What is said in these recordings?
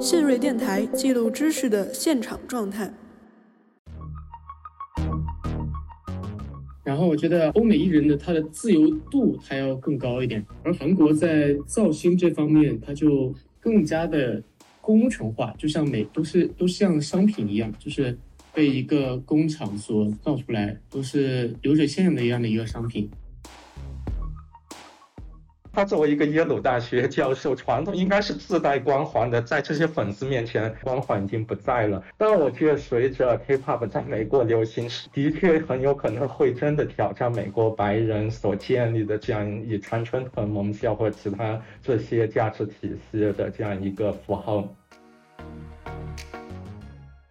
信瑞电台记录知识的现场状态。然后我觉得欧美艺人的他的自由度他要更高一点，而韩国在造星这方面他就更加的工程化，就像每都是都像商品一样，就是被一个工厂所造出来，都是流水线的一样的一个商品。他作为一个耶鲁大学教授，传统应该是自带光环的，在这些粉丝面前，光环已经不在了。但我觉得，随着 K-pop 在美国流行，的确很有可能会真的挑战美国白人所建立的这样以传传统盟校或其他这些价值体系的这样一个符号。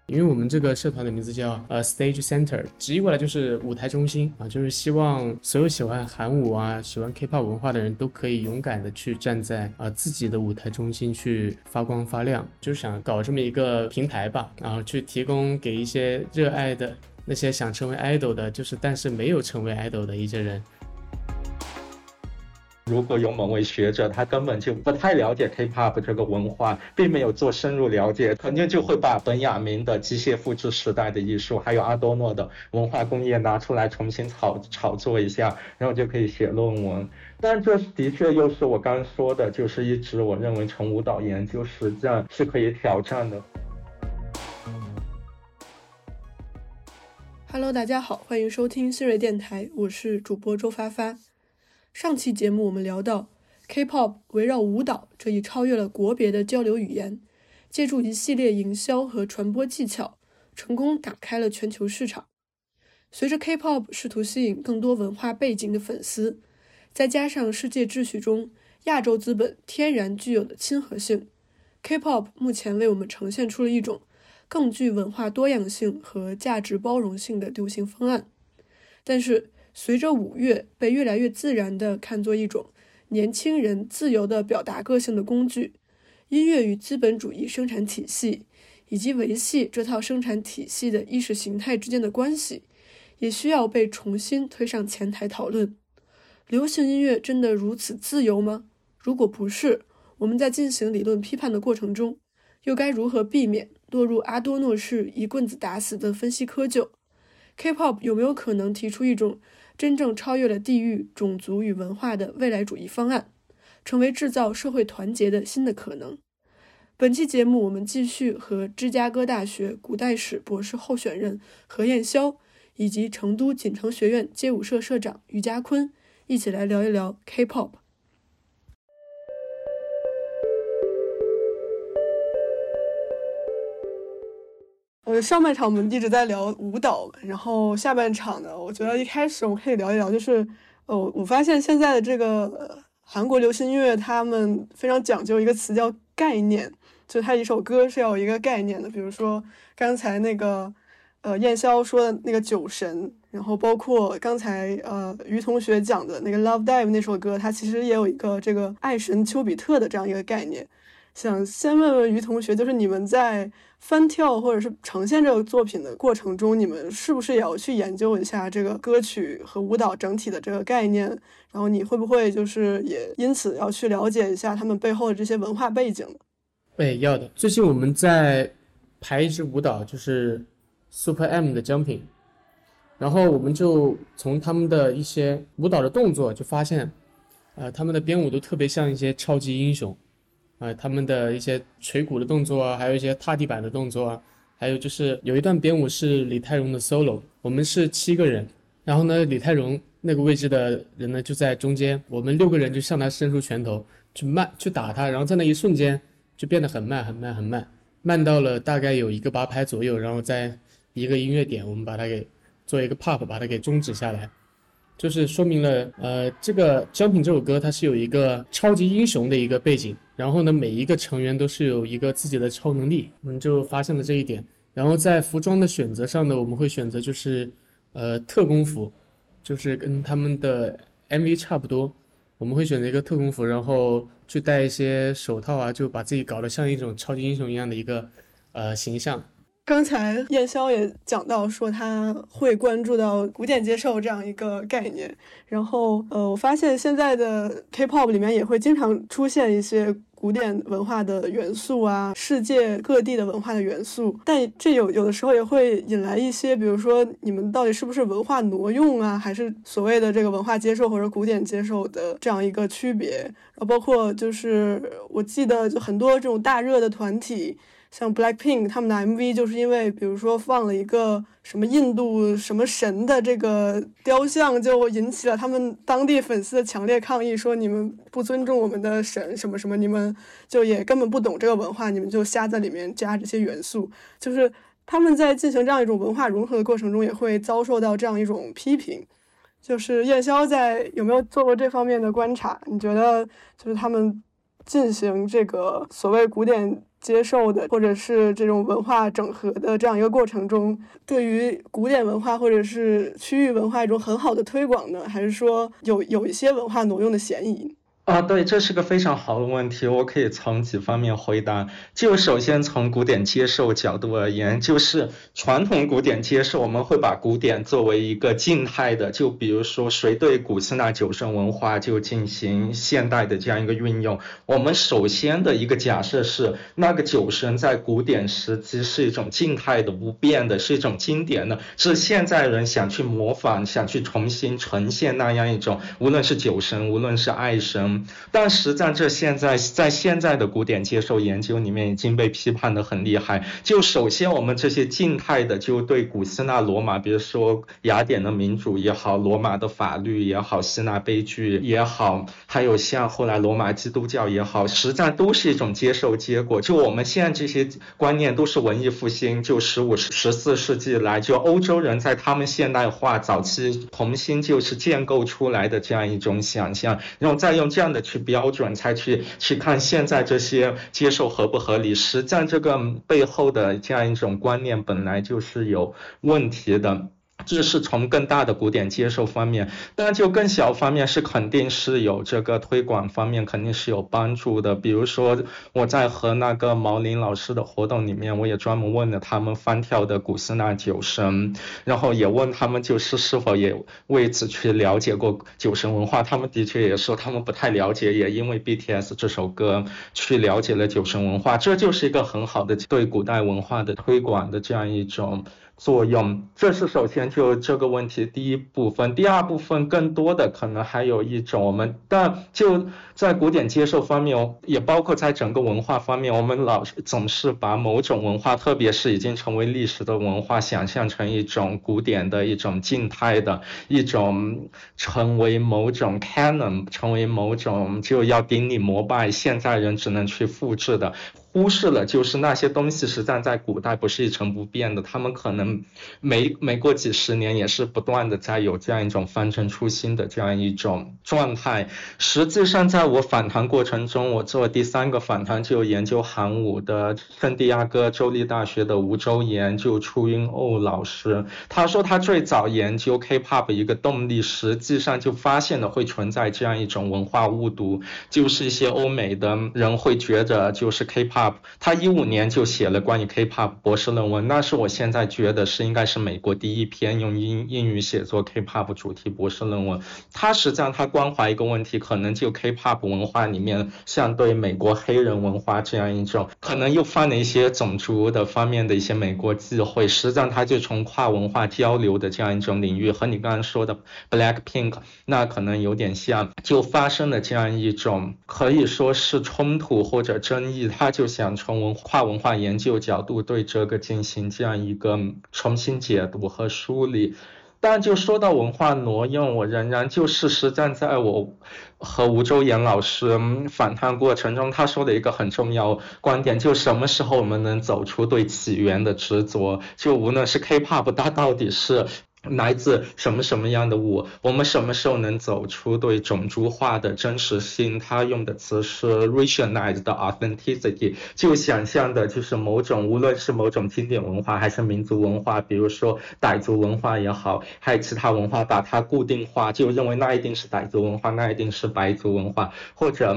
因为我们这个社团的名字叫呃 Stage Center，直译过来就是舞台中心啊，就是希望所有喜欢韩舞啊、喜欢 K-pop 文化的人都可以勇敢的去站在啊自己的舞台中心去发光发亮，就是想搞这么一个平台吧，然后去提供给一些热爱的那些想成为 idol 的，就是但是没有成为 idol 的一些人。如果有某位学者，他根本就不太了解 K-pop 这个文化，并没有做深入了解，肯定就会把本雅明的机械复制时代的艺术，还有阿多诺的文化工业拿出来重新炒炒作一下，然后就可以写论文。但这的确又是我刚说的，就是一直我认为从舞蹈研究实际上是可以挑战的。Hello，大家好，欢迎收听新锐电台，我是主播周发发。上期节目我们聊到，K-pop 围绕舞蹈这一超越了国别的交流语言，借助一系列营销和传播技巧，成功打开了全球市场。随着 K-pop 试图吸引更多文化背景的粉丝，再加上世界秩序中亚洲资本天然具有的亲和性，K-pop 目前为我们呈现出了一种更具文化多样性和价值包容性的流行方案。但是，随着五月被越来越自然地看作一种年轻人自由地表达个性的工具，音乐与资本主义生产体系以及维系这套生产体系的意识形态之间的关系，也需要被重新推上前台讨论。流行音乐真的如此自由吗？如果不是，我们在进行理论批判的过程中，又该如何避免落入阿多诺式一棍子打死的分析窠臼？K-pop 有没有可能提出一种？真正超越了地域、种族与文化的未来主义方案，成为制造社会团结的新的可能。本期节目，我们继续和芝加哥大学古代史博士候选人何燕霄，以及成都锦城学院街舞社社长于家坤一起来聊一聊 K-pop。上半场我们一直在聊舞蹈，然后下半场呢，我觉得一开始我们可以聊一聊，就是呃，我发现现在的这个韩国流行音乐，他们非常讲究一个词叫概念，就他一首歌是要有一个概念的，比如说刚才那个呃燕霄说的那个酒神，然后包括刚才呃于同学讲的那个 Love Dive 那首歌，它其实也有一个这个爱神丘比特的这样一个概念。想先问问于同学，就是你们在翻跳或者是呈现这个作品的过程中，你们是不是也要去研究一下这个歌曲和舞蹈整体的这个概念？然后你会不会就是也因此要去了解一下他们背后的这些文化背景？对，要的。最近我们在排一支舞蹈，就是 Super M 的 Jumping，然后我们就从他们的一些舞蹈的动作就发现，呃，他们的编舞都特别像一些超级英雄。啊，他们的一些捶鼓的动作啊，还有一些踏地板的动作啊，还有就是有一段编舞是李泰容的 solo，我们是七个人，然后呢，李泰容那个位置的人呢就在中间，我们六个人就向他伸出拳头去慢去打他，然后在那一瞬间就变得很慢很慢很慢，慢到了大概有一个八拍左右，然后在一个音乐点，我们把它给做一个 pop，把它给终止下来。就是说明了，呃，这个《江品》这首歌它是有一个超级英雄的一个背景，然后呢，每一个成员都是有一个自己的超能力，我们就发现了这一点。然后在服装的选择上呢，我们会选择就是，呃，特工服，就是跟他们的 MV 差不多，我们会选择一个特工服，然后去戴一些手套啊，就把自己搞得像一种超级英雄一样的一个，呃，形象。刚才燕霄也讲到说他会关注到古典接受这样一个概念，然后呃，我发现现在的 K-pop 里面也会经常出现一些古典文化的元素啊，世界各地的文化的元素，但这有有的时候也会引来一些，比如说你们到底是不是文化挪用啊，还是所谓的这个文化接受或者古典接受的这样一个区别？然后包括就是我记得就很多这种大热的团体。像 Blackpink 他们的 MV 就是因为，比如说放了一个什么印度什么神的这个雕像，就引起了他们当地粉丝的强烈抗议，说你们不尊重我们的神什么什么，你们就也根本不懂这个文化，你们就瞎在里面加这些元素。就是他们在进行这样一种文化融合的过程中，也会遭受到这样一种批评。就是燕霄在有没有做过这方面的观察？你觉得就是他们进行这个所谓古典？接受的，或者是这种文化整合的这样一个过程中，对于古典文化或者是区域文化一种很好的推广呢，还是说有有一些文化挪用的嫌疑？啊，对，这是个非常好的问题，我可以从几方面回答。就首先从古典接受角度而言，就是传统古典接受，我们会把古典作为一个静态的，就比如说谁对古希腊酒神文化就进行现代的这样一个运用。我们首先的一个假设是，那个酒神在古典时期是一种静态的、不变的，是一种经典的，是现在人想去模仿、想去重新呈现那样一种，无论是酒神，无论是爱神。但实际上，这现在在现在的古典接受研究里面已经被批判的很厉害。就首先，我们这些静态的，就对古希腊罗马，比如说雅典的民主也好，罗马的法律也好，希腊悲剧也好，还有像后来罗马基督教也好，实际上都是一种接受结果。就我们现在这些观念都是文艺复兴，就十五、十四世纪来，就欧洲人在他们现代化早期重新就是建构出来的这样一种想象，然后再用这样。的去标准，才去去看现在这些接受合不合理。实际上，这个背后的这样一种观念本来就是有问题的。这是从更大的古典接受方面，但就更小方面是肯定是有这个推广方面肯定是有帮助的。比如说我在和那个毛林老师的活动里面，我也专门问了他们翻跳的古斯纳酒神，然后也问他们就是是否也为此去了解过酒神文化。他们的确也说他们不太了解，也因为 BTS 这首歌去了解了酒神文化。这就是一个很好的对古代文化的推广的这样一种。作用，这是首先就这个问题第一部分，第二部分更多的可能还有一种我们，但就在古典接受方面，哦也包括在整个文化方面，我们老总是把某种文化，特别是已经成为历史的文化，想象成一种古典的一种静态的一种，成为某种 canon，成为某种就要顶礼膜拜，现在人只能去复制的。忽视了，就是那些东西实际上在古代不是一成不变的，他们可能每每过几十年也是不断的在有这样一种翻陈出新的这样一种状态。实际上，在我访谈过程中，我做第三个访谈就研究韩舞的圣地亚哥州立大学的吴周岩就初音欧老师，他说他最早研究 K-pop 一个动力，实际上就发现了会存在这样一种文化误读，就是一些欧美的人会觉得就是 K-pop。他一五年就写了关于 K-pop 博士论文，那是我现在觉得是应该是美国第一篇用英英语写作 K-pop 主题博士论文。他实际上他关怀一个问题，可能就 K-pop 文化里面，像对美国黑人文化这样一种，可能又犯了一些种族的方面的一些美国忌讳。实际上他就从跨文化交流的这样一种领域，和你刚刚说的 Blackpink 那可能有点像，就发生了这样一种可以说是冲突或者争议，他就。想从文化文化研究角度对这个进行这样一个重新解读和梳理，但就说到文化挪用，我仍然就是实站在我和吴周岩老师访谈过程中，他说的一个很重要观点，就什么时候我们能走出对起源的执着？就无论是 K-pop，它到底是。来自什么什么样的我？我们什么时候能走出对种族化的真实性？他用的词是 racialized authenticity，就想象的就是某种，无论是某种经典文化还是民族文化，比如说傣族文化也好，还有其他文化，把它固定化，就认为那一定是傣族文化，那一定是白族文化，或者。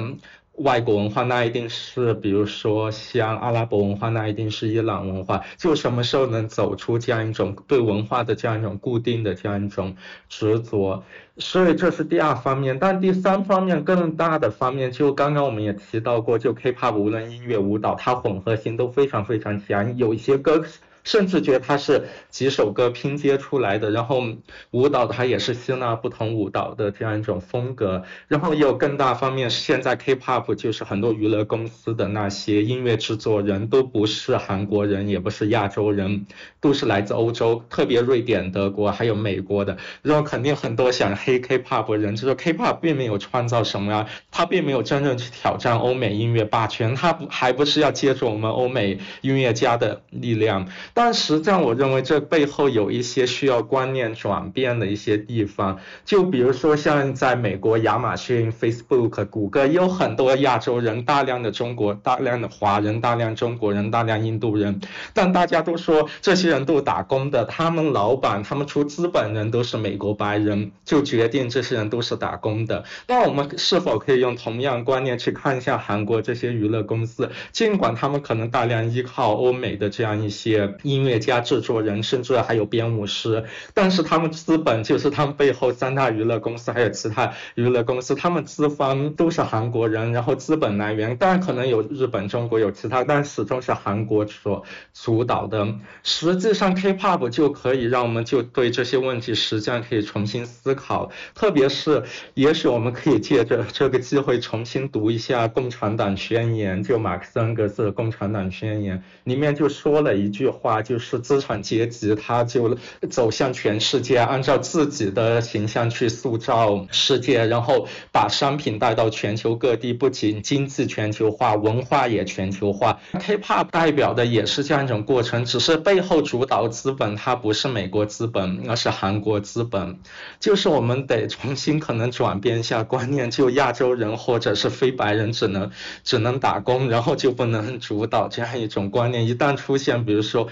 外国文化，那一定是比如说像阿拉伯文化，那一定是伊朗文化。就什么时候能走出这样一种对文化的这样一种固定的这样一种执着？所以这是第二方面。但第三方面更大的方面，就刚刚我们也提到过，就 K-pop 无论音乐、舞蹈，它混合性都非常非常强，有一些歌。甚至觉得它是几首歌拼接出来的，然后舞蹈它也是吸纳不同舞蹈的这样一种风格，然后也有更大方面，现在 K-pop 就是很多娱乐公司的那些音乐制作人都不是韩国人，也不是亚洲人，都是来自欧洲，特别瑞典、德国还有美国的，然后肯定很多想黑 K-pop 人，就说 K-pop 并没有创造什么呀，它并没有真正去挑战欧美音乐霸权，它不还不是要借助我们欧美音乐家的力量。但实际上，我认为这背后有一些需要观念转变的一些地方。就比如说，像在美国，亚马逊、Facebook、谷歌有很多亚洲人，大量的中国、大量的华人、大量中国人、大量印度人。但大家都说这些人都打工的，他们老板、他们出资本人都是美国白人，就决定这些人都是打工的。那我们是否可以用同样观念去看一下韩国这些娱乐公司？尽管他们可能大量依靠欧美的这样一些。音乐家、制作人，甚至还有编舞师，但是他们资本就是他们背后三大娱乐公司，还有其他娱乐公司，他们资方都是韩国人，然后资本来源当然可能有日本、中国有其他，但始终是韩国所主导的。实际上，K-pop 就可以让我们就对这些问题实际上可以重新思考，特别是也许我们可以借着这个机会重新读一下《共产党宣言》，就马克思恩格斯的《共产党宣言》里面就说了一句话。就是资产阶级，他就走向全世界，按照自己的形象去塑造世界，然后把商品带到全球各地，不仅经济全球化，文化也全球化。K-pop 代表的也是这样一种过程，只是背后主导资本它不是美国资本，而是韩国资本。就是我们得重新可能转变一下观念，就亚洲人或者是非白人只能只能打工，然后就不能主导这样一种观念。一旦出现，比如说。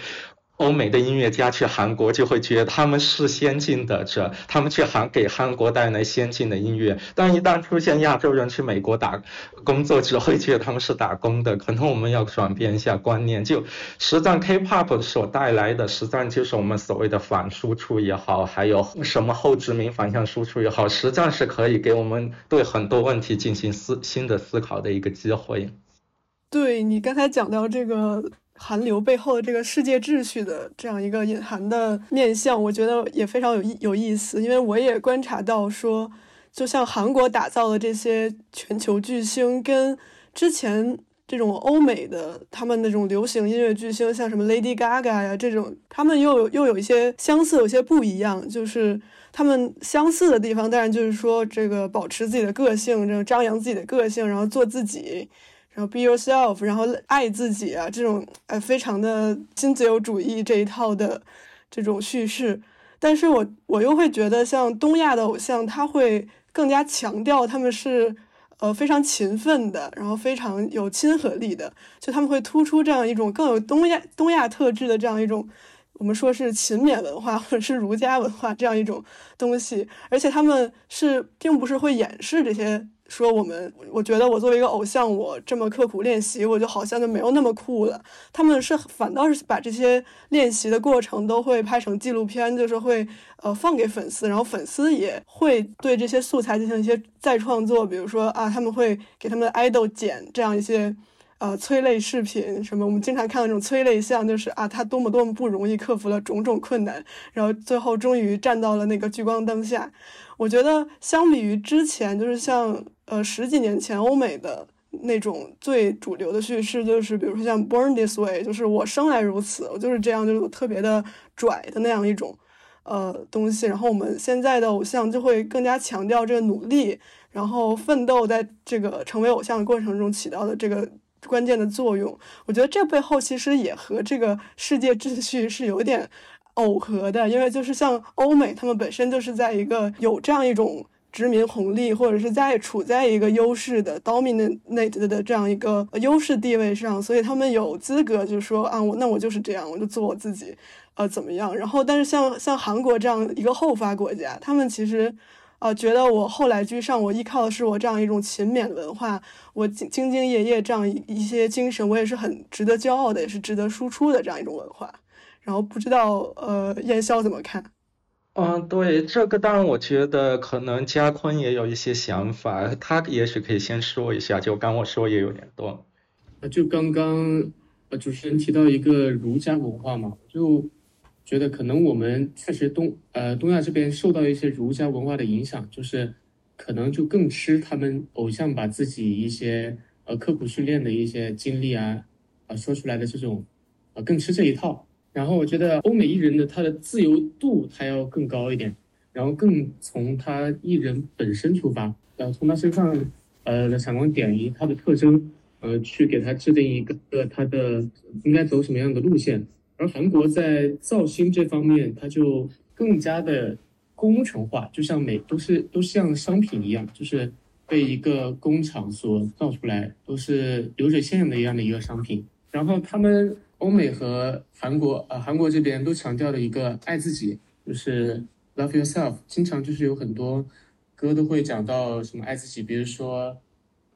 欧美的音乐家去韩国就会觉得他们是先进的，这他们去韩给韩国带来先进的音乐。但一旦出现亚洲人去美国打工作，只会觉得他们是打工的。可能我们要转变一下观念，就实际上 K-pop 所带来的，实际上就是我们所谓的反输出也好，还有什么后殖民反向输出也好，实际上是可以给我们对很多问题进行思新的思考的一个机会。对你刚才讲到这个。韩流背后的这个世界秩序的这样一个隐含的面相，我觉得也非常有意有意思。因为我也观察到，说就像韩国打造的这些全球巨星，跟之前这种欧美的他们那种流行音乐巨星，像什么 Lady Gaga 呀这种，他们又有又有一些相似，有些不一样。就是他们相似的地方，当然就是说这个保持自己的个性，这种张扬自己的个性，然后做自己。然后 be yourself，然后爱自己啊，这种呃非常的新自由主义这一套的这种叙事，但是我我又会觉得像东亚的偶像，他会更加强调他们是呃非常勤奋的，然后非常有亲和力的，就他们会突出这样一种更有东亚东亚特质的这样一种，我们说是勤勉文化或者是儒家文化这样一种东西，而且他们是并不是会掩饰这些。说我们，我觉得我作为一个偶像，我这么刻苦练习，我就好像就没有那么酷了。他们是反倒是把这些练习的过程都会拍成纪录片，就是会呃放给粉丝，然后粉丝也会对这些素材进行一些再创作。比如说啊，他们会给他们的爱豆剪这样一些呃催泪视频，什么我们经常看到那种催泪像，就是啊他多么多么不容易克服了种种困难，然后最后终于站到了那个聚光灯下。我觉得相比于之前，就是像呃十几年前欧美的那种最主流的叙事，就是比如说像 Born This Way，就是我生来如此，我就是这样，就是特别的拽的那样一种呃东西。然后我们现在的偶像就会更加强调这个努力，然后奋斗在这个成为偶像的过程中起到的这个关键的作用。我觉得这背后其实也和这个世界秩序是有点。耦合的，因为就是像欧美，他们本身就是在一个有这样一种殖民红利，或者是在处在一个优势的 dominant 的这样一个优势地位上，所以他们有资格就说啊，我那我就是这样，我就做我自己，呃，怎么样？然后，但是像像韩国这样一个后发国家，他们其实啊，觉得我后来居上，我依靠的是我这样一种勤勉文化，我兢兢兢业业这样一一些精神，我也是很值得骄傲的，也是值得输出的这样一种文化。然后不知道呃，燕霄怎么看？嗯，对这个，当然我觉得可能嘉坤也有一些想法，他也许可以先说一下，就刚我说也有点多。就刚刚呃主持人提到一个儒家文化嘛，就觉得可能我们确实东呃东亚这边受到一些儒家文化的影响，就是可能就更吃他们偶像把自己一些呃刻苦训练的一些经历啊啊说出来的这种啊更吃这一套。然后我觉得欧美艺人的他的自由度他要更高一点，然后更从他艺人本身出发，然后从他身上呃的闪光点以及他的特征，呃去给他制定一个他的应该走什么样的路线。而韩国在造星这方面，它就更加的工程化，就像每都是都像商品一样，就是被一个工厂所造出来，都是流水线的一样的一个商品。然后他们。欧美和韩国，呃，韩国这边都强调了一个爱自己，就是 love yourself。经常就是有很多歌都会讲到什么爱自己，比如说，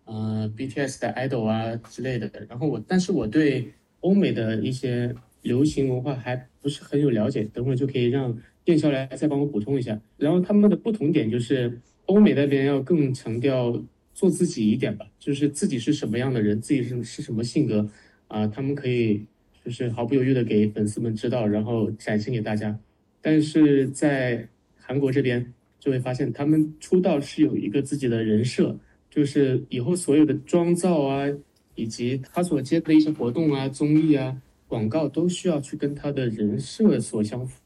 呃，BTS 的 idol 啊之类的。然后我，但是我对欧美的一些流行文化还不是很有了解，等会就可以让店销来再帮我补充一下。然后他们的不同点就是，欧美那边要更强调做自己一点吧，就是自己是什么样的人，自己是是什么性格，啊，他们可以。就是毫不犹豫的给粉丝们知道，然后展现给大家。但是在韩国这边就会发现，他们出道是有一个自己的人设，就是以后所有的妆造啊，以及他所接的一些活动啊、综艺啊、广告，都需要去跟他的人设所相符，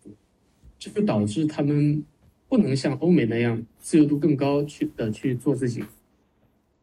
这就导致他们不能像欧美那样自由度更高去的去做自己。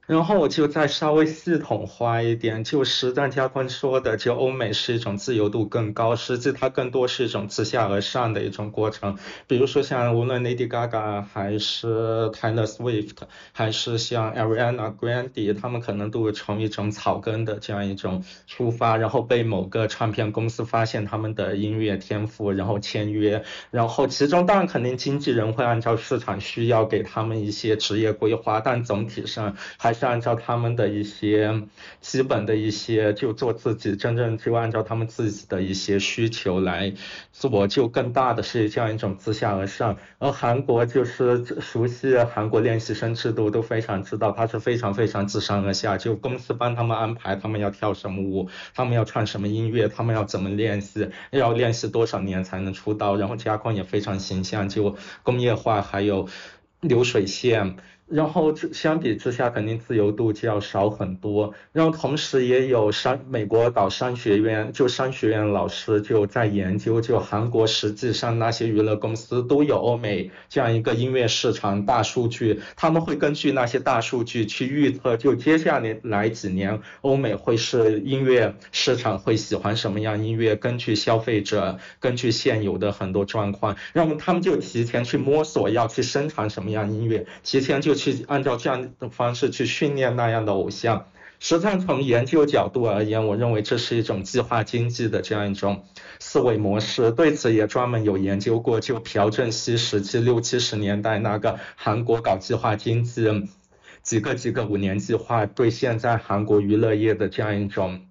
然后我就再稍微系统化一点，就实战加坤说的，就欧美是一种自由度更高，实际它更多是一种自下而上的一种过程。比如说像无论 Lady Gaga 还是 Taylor Swift，还是像 Ariana Grande，他们可能都会从一种草根的这样一种出发，然后被某个唱片公司发现他们的音乐天赋，然后签约，然后其中当然肯定经纪人会按照市场需要给他们一些职业规划，但总体上还。是按照他们的一些基本的一些，就做自己，真正就按照他们自己的一些需求来做，就更大的是这样一种自下而上。而韩国就是熟悉韩国练习生制度，都非常知道，他是非常非常自上而下，就公司帮他们安排，他们要跳什么舞，他们要唱什么音乐，他们要怎么练习，要练习多少年才能出道。然后加框也非常形象，就工业化，还有流水线。然后相比之下，肯定自由度就要少很多。然后同时也有商美国搞商学院，就商学院老师就在研究，就韩国实际上那些娱乐公司都有欧美这样一个音乐市场大数据，他们会根据那些大数据去预测，就接下来来几年欧美会是音乐市场会喜欢什么样音乐，根据消费者，根据现有的很多状况，然后他们就提前去摸索要去生产什么样音乐，提前就。去去按照这样的方式去训练那样的偶像，实际上从研究角度而言，我认为这是一种计划经济的这样一种思维模式。对此也专门有研究过，就朴正熙时期六七十年代那个韩国搞计划经济，几个几个五年计划对现在韩国娱乐业的这样一种。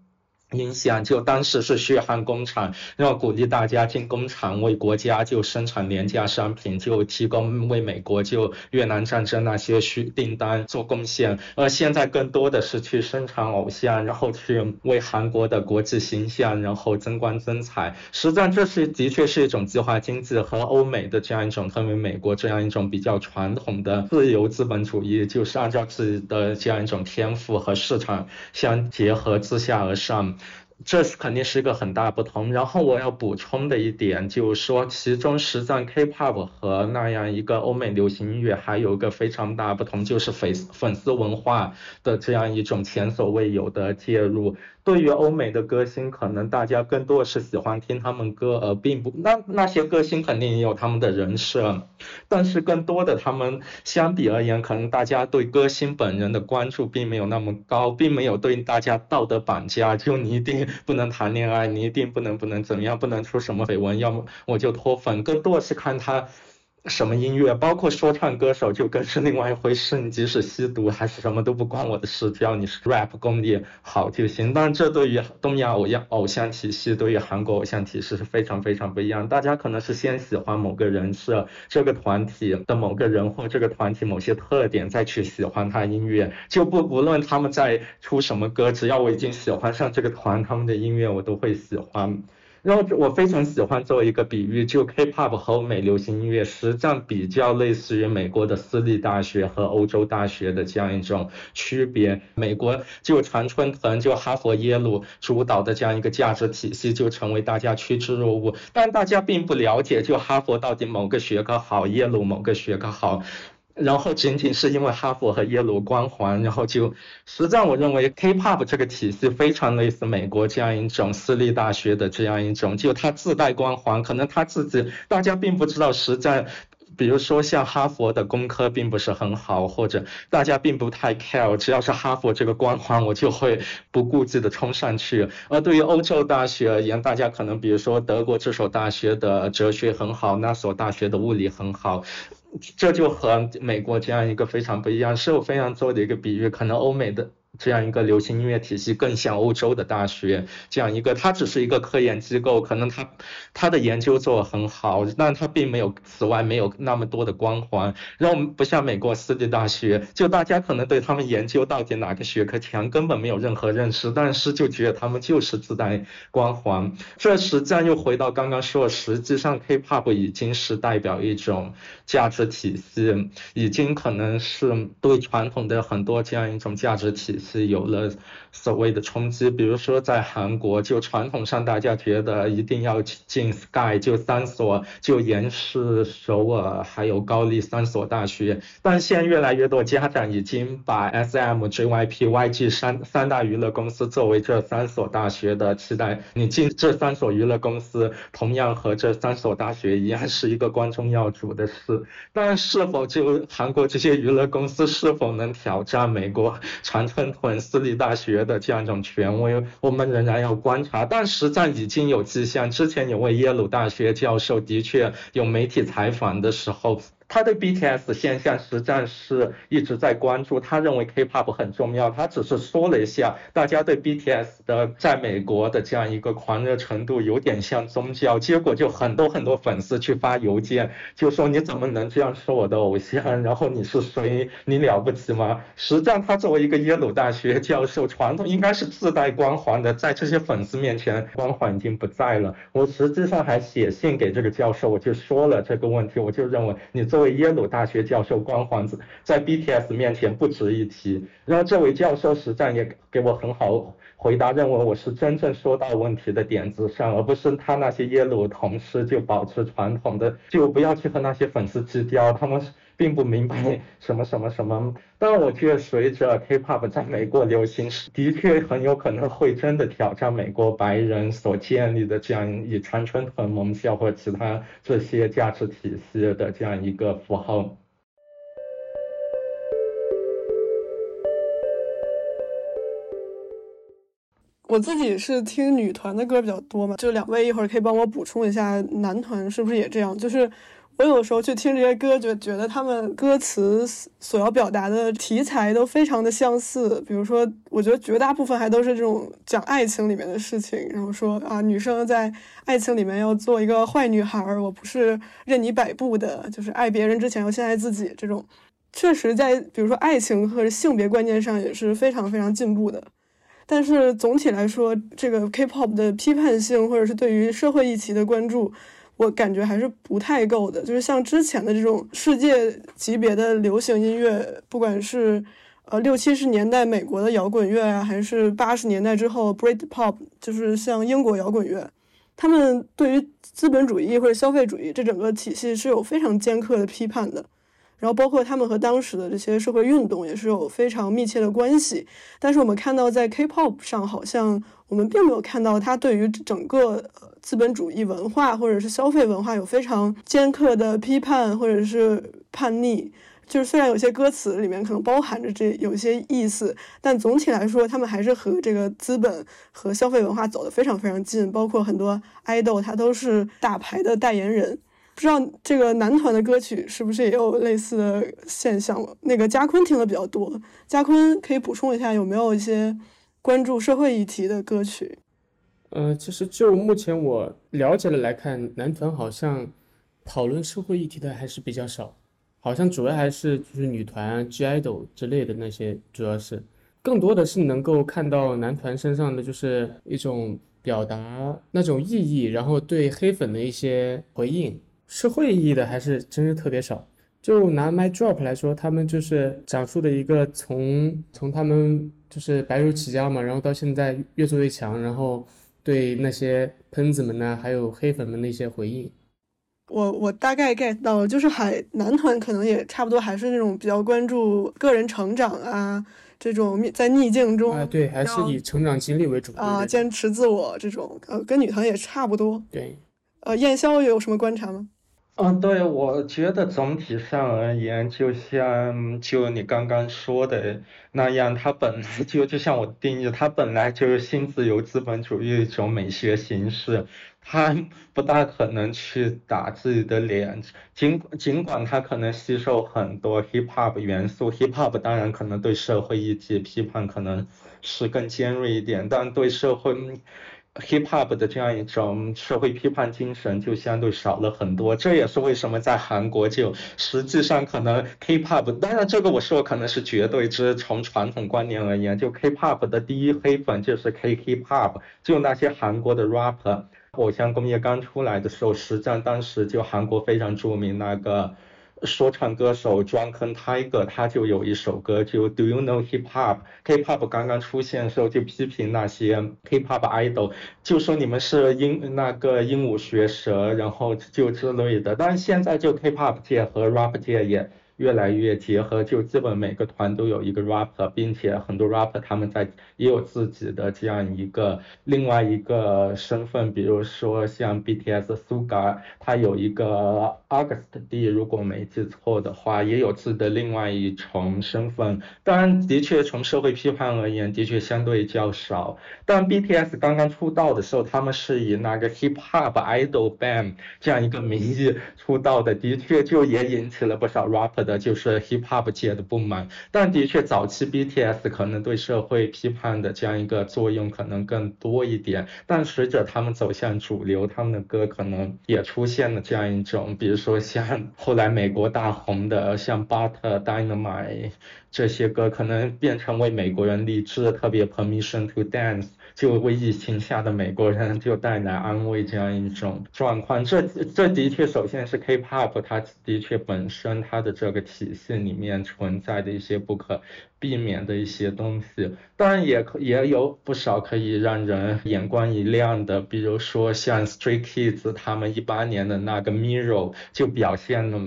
影响就当时是血汗工厂，然后鼓励大家进工厂为国家就生产廉价商品，就提供为美国就越南战争那些需订单做贡献。而现在更多的是去生产偶像，然后去为韩国的国际形象然后增光增彩。实际上这是的确是一种计划经济和欧美的这样一种特别美国这样一种比较传统的自由资本主义，就是按照自己的这样一种天赋和市场相结合，自下而上。这是肯定是一个很大不同。然后我要补充的一点就是说，其中实战 K-pop 和那样一个欧美流行音乐还有一个非常大不同，就是粉粉丝文化的这样一种前所未有的介入。对于欧美的歌星，可能大家更多的是喜欢听他们歌，而并不那那些歌星肯定也有他们的人设，但是更多的他们相比而言，可能大家对歌星本人的关注并没有那么高，并没有对大家道德绑架，就你一定不能谈恋爱，你一定不能不能怎样，不能出什么绯闻，要么我就脱粉，更多的是看他。什么音乐，包括说唱歌手就更是另外一回事。你即使吸毒还是什么都不关我的事，只要你是 rap 功力好就行。但这对于东亚偶像偶像体系，对于韩国偶像体系是非常非常不一样。大家可能是先喜欢某个人设、这个团体的某个人或这个团体某些特点，再去喜欢他音乐。就不不论他们在出什么歌，只要我已经喜欢上这个团，他们的音乐我都会喜欢。然后我非常喜欢做一个比喻，就 K-pop 和欧美流行音乐实际上比较类似于美国的私立大学和欧洲大学的这样一种区别。美国就常春藤就哈佛耶鲁主导的这样一个价值体系就成为大家趋之若鹜，但大家并不了解就哈佛到底某个学科好，耶鲁某个学科好。然后仅仅是因为哈佛和耶鲁光环，然后就实际上我认为 K-pop 这个体系非常类似美国这样一种私立大学的这样一种，就它自带光环，可能它自己大家并不知道，实在比如说像哈佛的工科并不是很好，或者大家并不太 care，只要是哈佛这个光环，我就会不顾忌的冲上去。而对于欧洲大学而言，大家可能比如说德国这所大学的哲学很好，那所大学的物理很好。这就和美国这样一个非常不一样，是我非常做的一个比喻，可能欧美的。这样一个流行音乐体系更像欧洲的大学，这样一个它只是一个科研机构，可能它它的研究做得很好，但它并没有此外没有那么多的光环。然后不像美国私立大学，就大家可能对他们研究到底哪个学科强根本没有任何认识，但是就觉得他们就是自带光环。这实际上又回到刚刚说，实际上 K-pop 已经是代表一种价值体系，已经可能是对传统的很多这样一种价值体系。是有了所谓的冲击，比如说在韩国，就传统上大家觉得一定要进 Sky，就三所，就延世、首尔还有高丽三所大学，但现在越来越多家长已经把 SM、JYP、YG 三三大娱乐公司作为这三所大学的期待，你进这三所娱乐公司，同样和这三所大学一样是一个关中要主的事，但是否就韩国这些娱乐公司是否能挑战美国传统？混私立大学的这样一种权威，我们仍然要观察。但实际上已经有迹象，之前有位耶鲁大学教授的确有媒体采访的时候。他对 BTS 现象实际上是一直在关注，他认为 K-pop 很重要，他只是说了一下，大家对 BTS 的在美国的这样一个狂热程度有点像宗教，结果就很多很多粉丝去发邮件，就说你怎么能这样说我的偶像？然后你是谁？你了不起吗？实际上他作为一个耶鲁大学教授，传统应该是自带光环的，在这些粉丝面前光环已经不在了。我实际上还写信给这个教授，我就说了这个问题，我就认为你作为耶鲁大学教授光环子在 BTS 面前不值一提，然后这位教授实战也给我很好回答，认为我是真正说到问题的点子上，而不是他那些耶鲁同事就保持传统的，就不要去和那些粉丝计较，他们并不明白什么什么什么。但我觉得随着 K-pop 在美国流行，的确很有可能会真的挑战美国白人所建立的这样以长春藤盟校或其他这些价值体系的这样一个符号。我自己是听女团的歌比较多嘛，就两位一会儿可以帮我补充一下，男团是不是也这样？就是我有时候去听这些歌，觉觉得他们歌词所要表达的题材都非常的相似。比如说，我觉得绝大部分还都是这种讲爱情里面的事情，然后说啊，女生在爱情里面要做一个坏女孩，我不是任你摆布的，就是爱别人之前要先爱自己。这种确实在比如说爱情和性别观念上也是非常非常进步的。但是总体来说，这个 K-pop 的批判性或者是对于社会议题的关注，我感觉还是不太够的。就是像之前的这种世界级别的流行音乐，不管是呃六七十年代美国的摇滚乐啊，还是八十年代之后 Britpop，就是像英国摇滚乐，他们对于资本主义或者消费主义这整个体系是有非常尖刻的批判的。然后包括他们和当时的这些社会运动也是有非常密切的关系，但是我们看到在 K-pop 上，好像我们并没有看到他对于整个资本主义文化或者是消费文化有非常尖刻的批判或者是叛逆。就是虽然有些歌词里面可能包含着这有些意思，但总体来说，他们还是和这个资本和消费文化走得非常非常近。包括很多 idol，他都是大牌的代言人。不知道这个男团的歌曲是不是也有类似的现象？那个嘉坤听的比较多，嘉坤可以补充一下，有没有一些关注社会议题的歌曲？呃，其实就目前我了解的来看，男团好像讨论社会议题的还是比较少，好像主要还是就是女团、G idol 之类的那些，主要是更多的是能够看到男团身上的就是一种表达那种意义，然后对黑粉的一些回应，社会意义的还是真是特别少。就拿 My Drop 来说，他们就是讲述的一个从从他们就是白手起家嘛，然后到现在越做越强，然后。对那些喷子们呢，还有黑粉们的一些回应，我我大概 get 到了，就是海男团可能也差不多，还是那种比较关注个人成长啊，这种在逆境中啊，对，还是以成长经历为主啊，坚持自我这种，呃，跟女团也差不多。对，呃，燕霄有什么观察吗？嗯，对，我觉得总体上而言，就像就你刚刚说的那样，它本来就就像我定义，它本来就是新自由资本主义一种美学形式，它不大可能去打自己的脸，尽尽管它可能吸收很多 hip hop 元素，hip hop 当然可能对社会议题批判可能是更尖锐一点，但对社会。Hip hop 的这样一种社会批判精神就相对少了很多，这也是为什么在韩国就实际上可能 K pop，当然这个我说可能是绝对之从传统观念而言，就 K pop 的第一黑粉就是 K hip hop，就那些韩国的 rapper，偶像工业刚出来的时候，实际上当时就韩国非常著名那个。说唱歌手 Drunken Tiger 他就有一首歌，就 Do you know hip hop？Hip hop, 刚刚出现的时候就批评那些 hip hop idol，就说你们是鹦那个鹦鹉学舌，然后就之类的。但是现在就 hip hop 界和 rap 界也。越来越结合，就基本每个团都有一个 rapper，并且很多 rapper 他们在也有自己的这样一个另外一个身份，比如说像 BTS Suga，他有一个 August D，如果没记错的话，也有自己的另外一重身份。当然，的确从社会批判而言，的确相对较少。但 BTS 刚刚出道的时候，他们是以那个 hip hop idol band 这样一个名义出道的，的确就也引起了不少 rapper 的。就是 hip hop 界的不满，但的确早期 BTS 可能对社会批判的这样一个作用可能更多一点，但随着他们走向主流，他们的歌可能也出现了这样一种，比如说像后来美国大红的像 Butter Dynamite 这些歌，可能变成为美国人励志，特别 Permission to Dance。就为疫情下的美国人就带来安慰这样一种状况，这这的确首先是 K-pop，它的确本身它的这个体系里面存在的一些不可避免的一些东西，当然也可也有不少可以让人眼光一亮的，比如说像 Stray Kids 他们一八年的那个 Mirror 就表现了。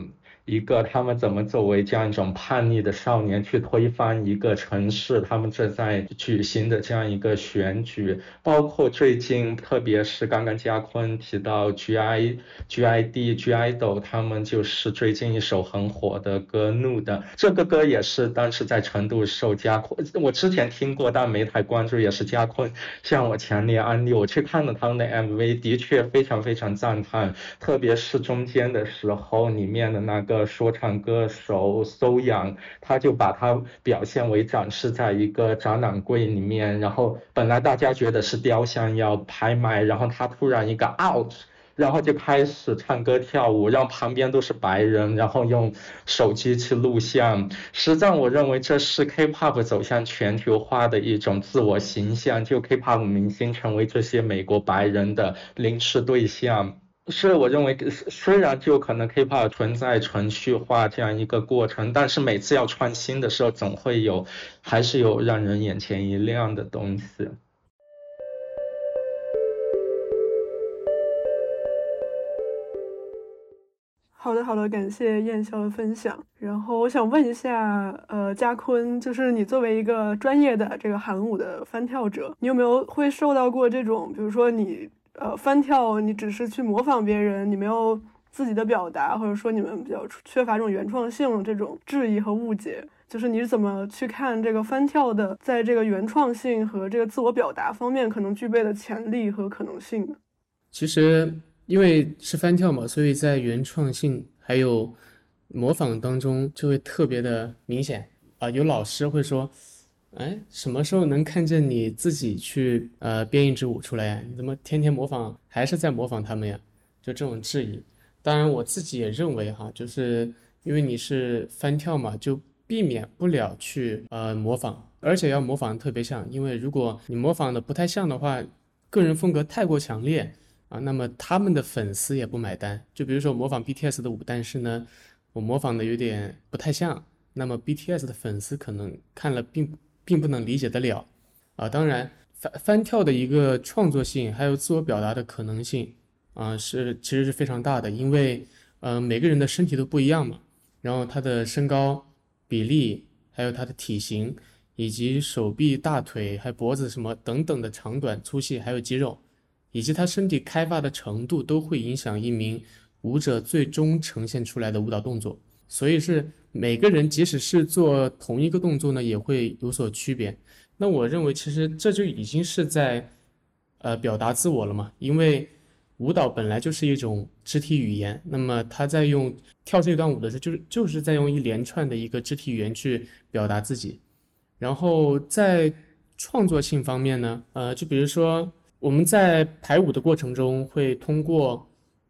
一个他们怎么作为这样一种叛逆的少年去推翻一个城市，他们正在举行的这样一个选举，包括最近特别是刚刚嘉坤提到 G I G I D G I D O，他们就是最近一首很火的歌《怒的》，这个歌也是当时在成都受嘉坤，我之前听过但没太关注，也是嘉坤向我强烈安利，我去看了他们的 M V，的确非常非常赞叹，特别是中间的时候里面的那个。说唱歌手 So Young，他就把他表现为展示在一个展览柜里面，然后本来大家觉得是雕像要拍卖，然后他突然一个 out，然后就开始唱歌跳舞，让旁边都是白人，然后用手机去录像。实际上，我认为这是 K-pop 走向全球化的一种自我形象，就 K-pop 明星成为这些美国白人的凌迟对象。是我认为，虽然就可能 K-pop 存在程序化这样一个过程，但是每次要创新的时候，总会有，还是有让人眼前一亮的东西。好的，好的，感谢燕霄的分享。然后我想问一下，呃，嘉坤，就是你作为一个专业的这个韩舞的翻跳者，你有没有会受到过这种，比如说你。呃，翻跳你只是去模仿别人，你没有自己的表达，或者说你们比较缺乏这种原创性，这种质疑和误解，就是你怎么去看这个翻跳的，在这个原创性和这个自我表达方面可能具备的潜力和可能性呢？其实因为是翻跳嘛，所以在原创性还有模仿当中就会特别的明显啊。有老师会说：“哎，什么时候能看见你自己去呃编一支舞出来呀？你怎么天天模仿，还是在模仿他们呀？”就这种质疑。当然，我自己也认为哈，就是因为你是翻跳嘛，就避免不了去呃模仿，而且要模仿特别像，因为如果你模仿的不太像的话，个人风格太过强烈啊，那么他们的粉丝也不买单。就比如说模仿 BTS 的舞，但是呢，我模仿的有点不太像，那么 BTS 的粉丝可能看了并并不能理解得了啊。当然，翻翻跳的一个创作性还有自我表达的可能性。啊，是其实是非常大的，因为，呃，每个人的身体都不一样嘛，然后他的身高比例，还有他的体型，以及手臂、大腿、还脖子什么等等的长短、粗细，还有肌肉，以及他身体开发的程度，都会影响一名舞者最终呈现出来的舞蹈动作。所以是每个人，即使是做同一个动作呢，也会有所区别。那我认为，其实这就已经是在，呃，表达自我了嘛，因为。舞蹈本来就是一种肢体语言，那么他在用跳这段舞的时候，就是就是在用一连串的一个肢体语言去表达自己。然后在创作性方面呢，呃，就比如说我们在排舞的过程中，会通过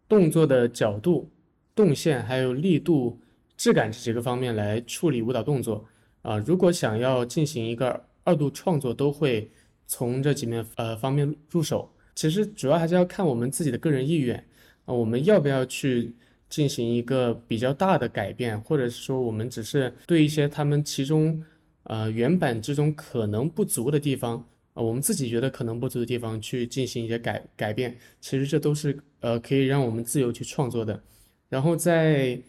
动作的角度、动线、还有力度、质感这几个方面来处理舞蹈动作。啊，如果想要进行一个二度创作，都会从这几面呃方面入手。其实主要还是要看我们自己的个人意愿啊，我们要不要去进行一个比较大的改变，或者是说我们只是对一些他们其中呃原版之中可能不足的地方啊，我们自己觉得可能不足的地方去进行一些改改变，其实这都是呃可以让我们自由去创作的。然后在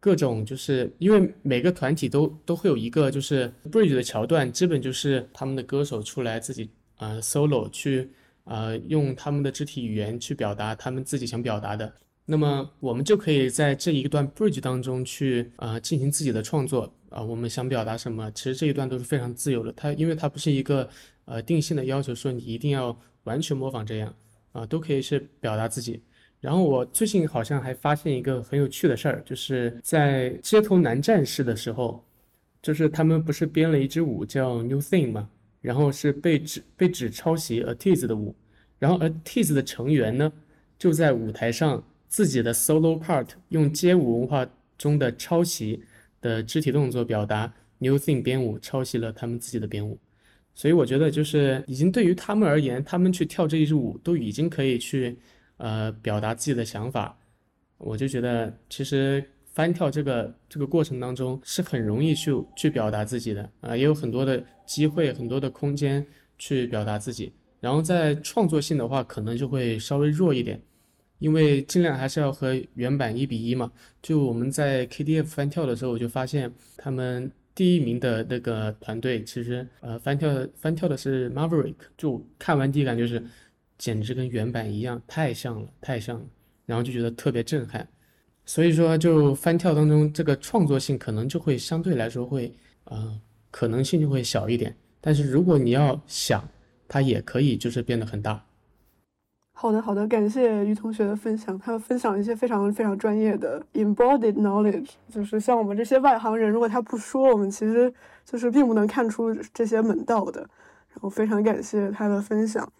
各种就是因为每个团体都都会有一个就是 bridge 的桥段，基本就是他们的歌手出来自己呃 solo 去。呃，用他们的肢体语言去表达他们自己想表达的，那么我们就可以在这一段 bridge 当中去呃进行自己的创作啊。我们想表达什么，其实这一段都是非常自由的。它因为它不是一个呃定性的要求，说你一定要完全模仿这样啊，都可以是表达自己。然后我最近好像还发现一个很有趣的事儿，就是在街头男战士的时候，就是他们不是编了一支舞叫 New Thing 吗？然后是被指被指抄袭 Atiz 的舞，然后 Atiz 的成员呢，就在舞台上自己的 solo part 用街舞文化中的抄袭的肢体动作表达 New Thing 编舞，抄袭了他们自己的编舞，所以我觉得就是已经对于他们而言，他们去跳这一支舞都已经可以去呃表达自己的想法，我就觉得其实。翻跳这个这个过程当中是很容易去去表达自己的啊，也有很多的机会，很多的空间去表达自己。然后在创作性的话，可能就会稍微弱一点，因为尽量还是要和原版一比一嘛。就我们在 KDF 翻跳的时候，我就发现他们第一名的那个团队，其实呃翻跳翻跳的是 Maverick，就看完第一感觉是简直跟原版一样，太像了，太像了，然后就觉得特别震撼。所以说，就翻跳当中，这个创作性可能就会相对来说会，呃，可能性就会小一点。但是如果你要想，它也可以就是变得很大。好的，好的，感谢于同学的分享，他分享一些非常非常专业的 embodied knowledge，就是像我们这些外行人，如果他不说，我们其实就是并不能看出这些门道的。然后非常感谢他的分享。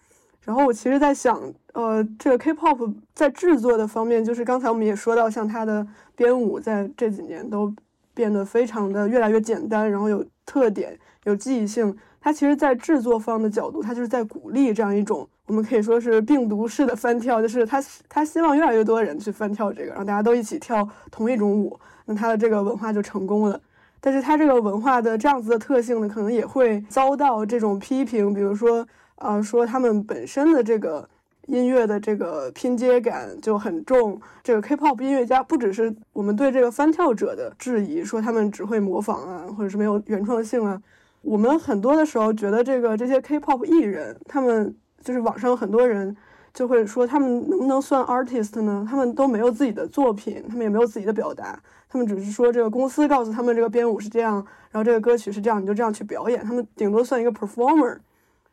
然后我其实，在想，呃，这个 K-pop 在制作的方面，就是刚才我们也说到，像它的编舞在这几年都变得非常的越来越简单，然后有特点、有记忆性。它其实，在制作方的角度，它就是在鼓励这样一种，我们可以说是病毒式的翻跳，就是它它希望越来越多人去翻跳这个，让大家都一起跳同一种舞，那它的这个文化就成功了。但是它这个文化的这样子的特性呢，可能也会遭到这种批评，比如说。啊，说他们本身的这个音乐的这个拼接感就很重。这个 K-pop 音乐家不只是我们对这个翻跳者的质疑，说他们只会模仿啊，或者是没有原创性啊。我们很多的时候觉得这个这些 K-pop 艺人，他们就是网上很多人就会说他们能不能算 artist 呢？他们都没有自己的作品，他们也没有自己的表达，他们只是说这个公司告诉他们这个编舞是这样，然后这个歌曲是这样，你就这样去表演。他们顶多算一个 performer。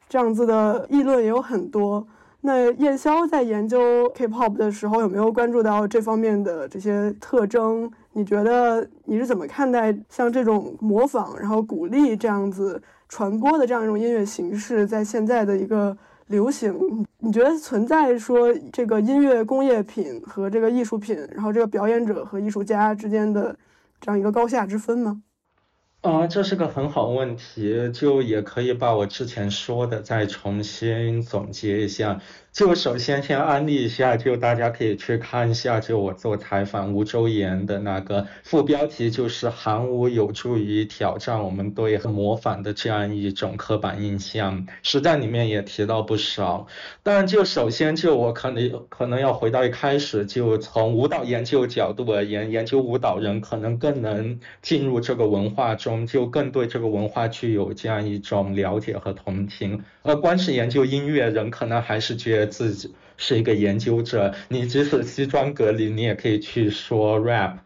这样子的议论也有很多。那燕霄在研究 K-pop 的时候，有没有关注到这方面的这些特征？你觉得你是怎么看待像这种模仿，然后鼓励这样子传播的这样一种音乐形式，在现在的一个流行？你觉得存在说这个音乐工业品和这个艺术品，然后这个表演者和艺术家之间的这样一个高下之分吗？啊，这是个很好问题，就也可以把我之前说的再重新总结一下。就首先先安利一下，就大家可以去看一下，就我做采访吴周岩的那个副标题，就是韩舞有助于挑战我们对模仿的这样一种刻板印象，实战里面也提到不少。但就首先就我可能可能要回到一开始，就从舞蹈研究角度而言，研究舞蹈人可能更能进入这个文化中，就更对这个文化具有这样一种了解和同情。而光是研究音乐人，可能还是觉自己是一个研究者。你即使西装革履，你也可以去说 rap。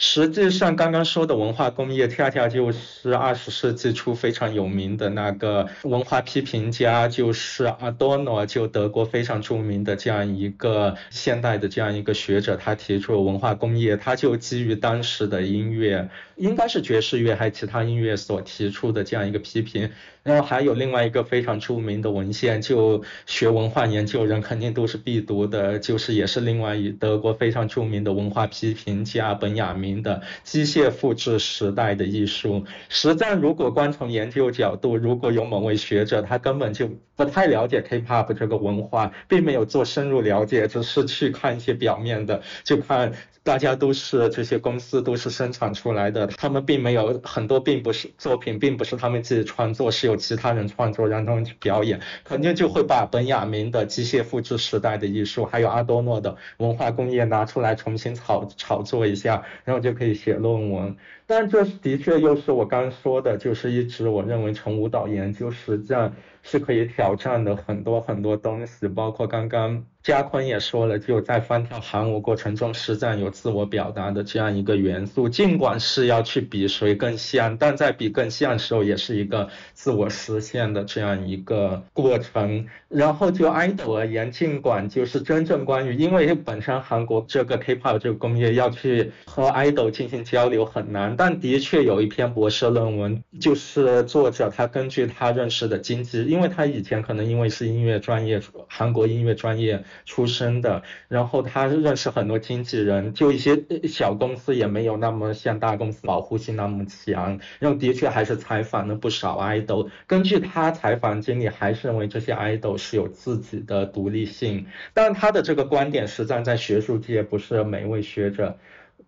实际上，刚刚说的文化工业，恰恰就是二十世纪初非常有名的那个文化批评家，就是阿多诺，就德国非常著名的这样一个现代的这样一个学者，他提出文化工业，他就基于当时的音乐，应该是爵士乐还是其他音乐所提出的这样一个批评。然后还有另外一个非常著名的文献，就学文化研究人肯定都是必读的，就是也是另外一德国非常著名的文化批评家本雅明的《机械复制时代的艺术》。实战如果光从研究角度，如果有某位学者他根本就不太了解 K-pop 这个文化，并没有做深入了解，只是去看一些表面的，就看。大家都是这些公司都是生产出来的，他们并没有很多，并不是作品，并不是他们自己创作，是有其他人创作让他们去表演，肯定就会把本雅明的机械复制时代的艺术，还有阿多诺的文化工业拿出来重新炒炒作一下，然后就可以写论文。但这的确又是我刚说的，就是一直我认为从舞蹈研究实际上是可以挑战的很多很多东西，包括刚刚。加坤也说了，就在翻跳韩舞过程中，实战有自我表达的这样一个元素。尽管是要去比谁更像，但在比更像的时候，也是一个自我实现的这样一个过程。然后就 idol 而言，尽管就是真正关于，因为本身韩国这个 K-pop 这个工业要去和 idol 进行交流很难，但的确有一篇博士论文，就是作者他根据他认识的经济，因为他以前可能因为是音乐专业，韩国音乐专业。出身的，然后他认识很多经纪人，就一些小公司也没有那么像大公司保护性那么强，然后的确还是采访了不少 idol，根据他采访经历，还是认为这些 idol 是有自己的独立性，但他的这个观点实在在学术界不是每一位学者。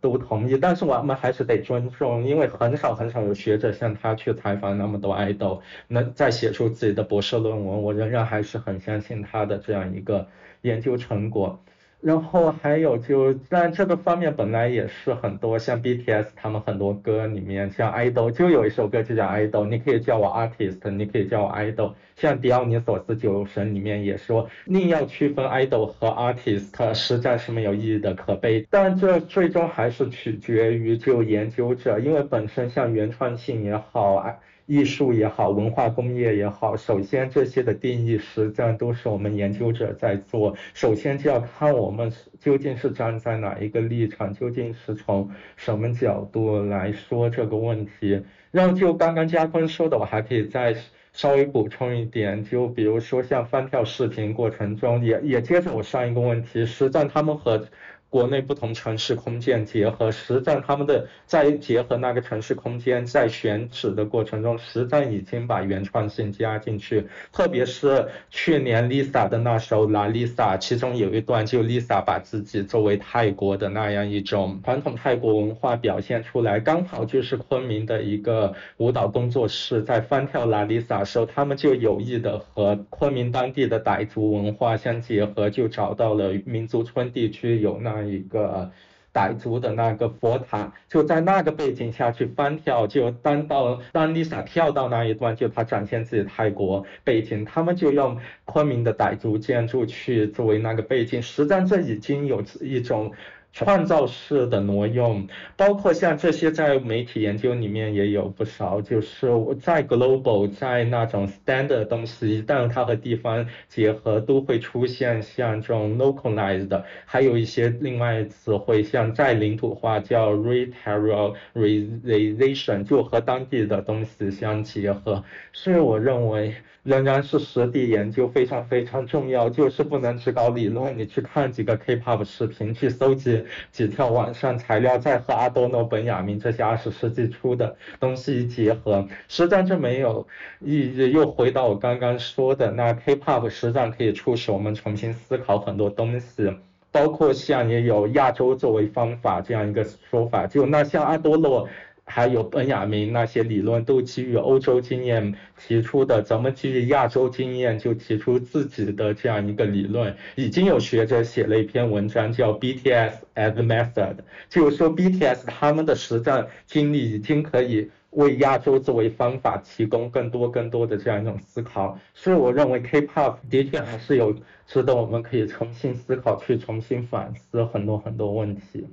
都同意，但是我们还是得尊重，因为很少很少有学者像他去采访那么多爱豆，能再写出自己的博士论文，我仍然还是很相信他的这样一个研究成果。然后还有就，但这个方面本来也是很多，像 BTS 他们很多歌里面，像 idol 就有一首歌就叫 idol，你可以叫我 artist，你可以叫我 idol。像迪奥尼索斯酒神里面也说，宁要区分 idol 和 artist 实在是没有意义的，可悲。但这最终还是取决于就研究者，因为本身像原创性也好，艺术也好，文化工业也好，首先这些的定义实际上都是我们研究者在做。首先就要看我们究竟是站在哪一个立场，究竟是从什么角度来说这个问题。然后就刚刚嘉坤说的，我还可以再稍微补充一点，就比如说像翻跳视频过程中，也也接着我上一个问题，实际上他们和。国内不同城市空间结合，实战他们的在结合那个城市空间，在选址的过程中，实战已经把原创性加进去。特别是去年 Lisa 的那首《La Lisa》，其中有一段就 Lisa 把自己作为泰国的那样一种传统泰国文化表现出来，刚好就是昆明的一个舞蹈工作室在翻跳《La Lisa》时候，他们就有意的和昆明当地的傣族文化相结合，就找到了民族村地区有那。一个傣族的那个佛塔，就在那个背景下去翻跳，就当到当 Lisa 跳到那一段，就他展现自己泰国背景，他们就用昆明的傣族建筑去作为那个背景，实际上这已经有一种。创造式的挪用，包括像这些在媒体研究里面也有不少，就是在 global 在那种 standard 东西，一旦它和地方结合，都会出现像这种 localized，还有一些另外词汇，像在领土化叫 riterrorization，就和当地的东西相结合，所以我认为。仍然是实地研究非常非常重要，就是不能只搞理论。你去看几个 K-pop 视频，去搜集几条网上材料，再和阿多诺、本雅明这些二十世纪初的东西一结合，实际上就没有意义。又回到我刚刚说的，那 K-pop 实际上可以促使我们重新思考很多东西，包括像也有亚洲作为方法这样一个说法。就那像阿多诺。还有本雅明那些理论都基于欧洲经验提出的，咱们基于亚洲经验就提出自己的这样一个理论。已经有学者写了一篇文章叫 BTS as method，就是说 BTS 他们的实战经历已经可以为亚洲作为方法提供更多更多的这样一种思考。所以我认为 K-pop 的确还是有值得我们可以重新思考、去重新反思很多很多问题。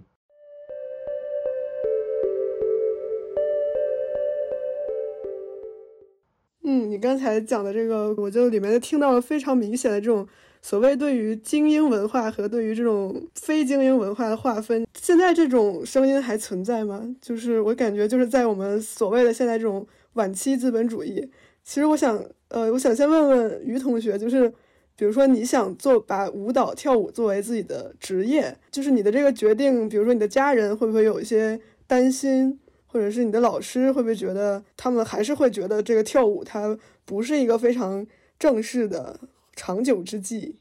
嗯，你刚才讲的这个，我就里面就听到了非常明显的这种所谓对于精英文化和对于这种非精英文化的划分。现在这种声音还存在吗？就是我感觉就是在我们所谓的现在这种晚期资本主义。其实我想，呃，我想先问问于同学，就是比如说你想做把舞蹈跳舞作为自己的职业，就是你的这个决定，比如说你的家人会不会有一些担心？或者是你的老师会不会觉得他们还是会觉得这个跳舞它不是一个非常正式的长久之计？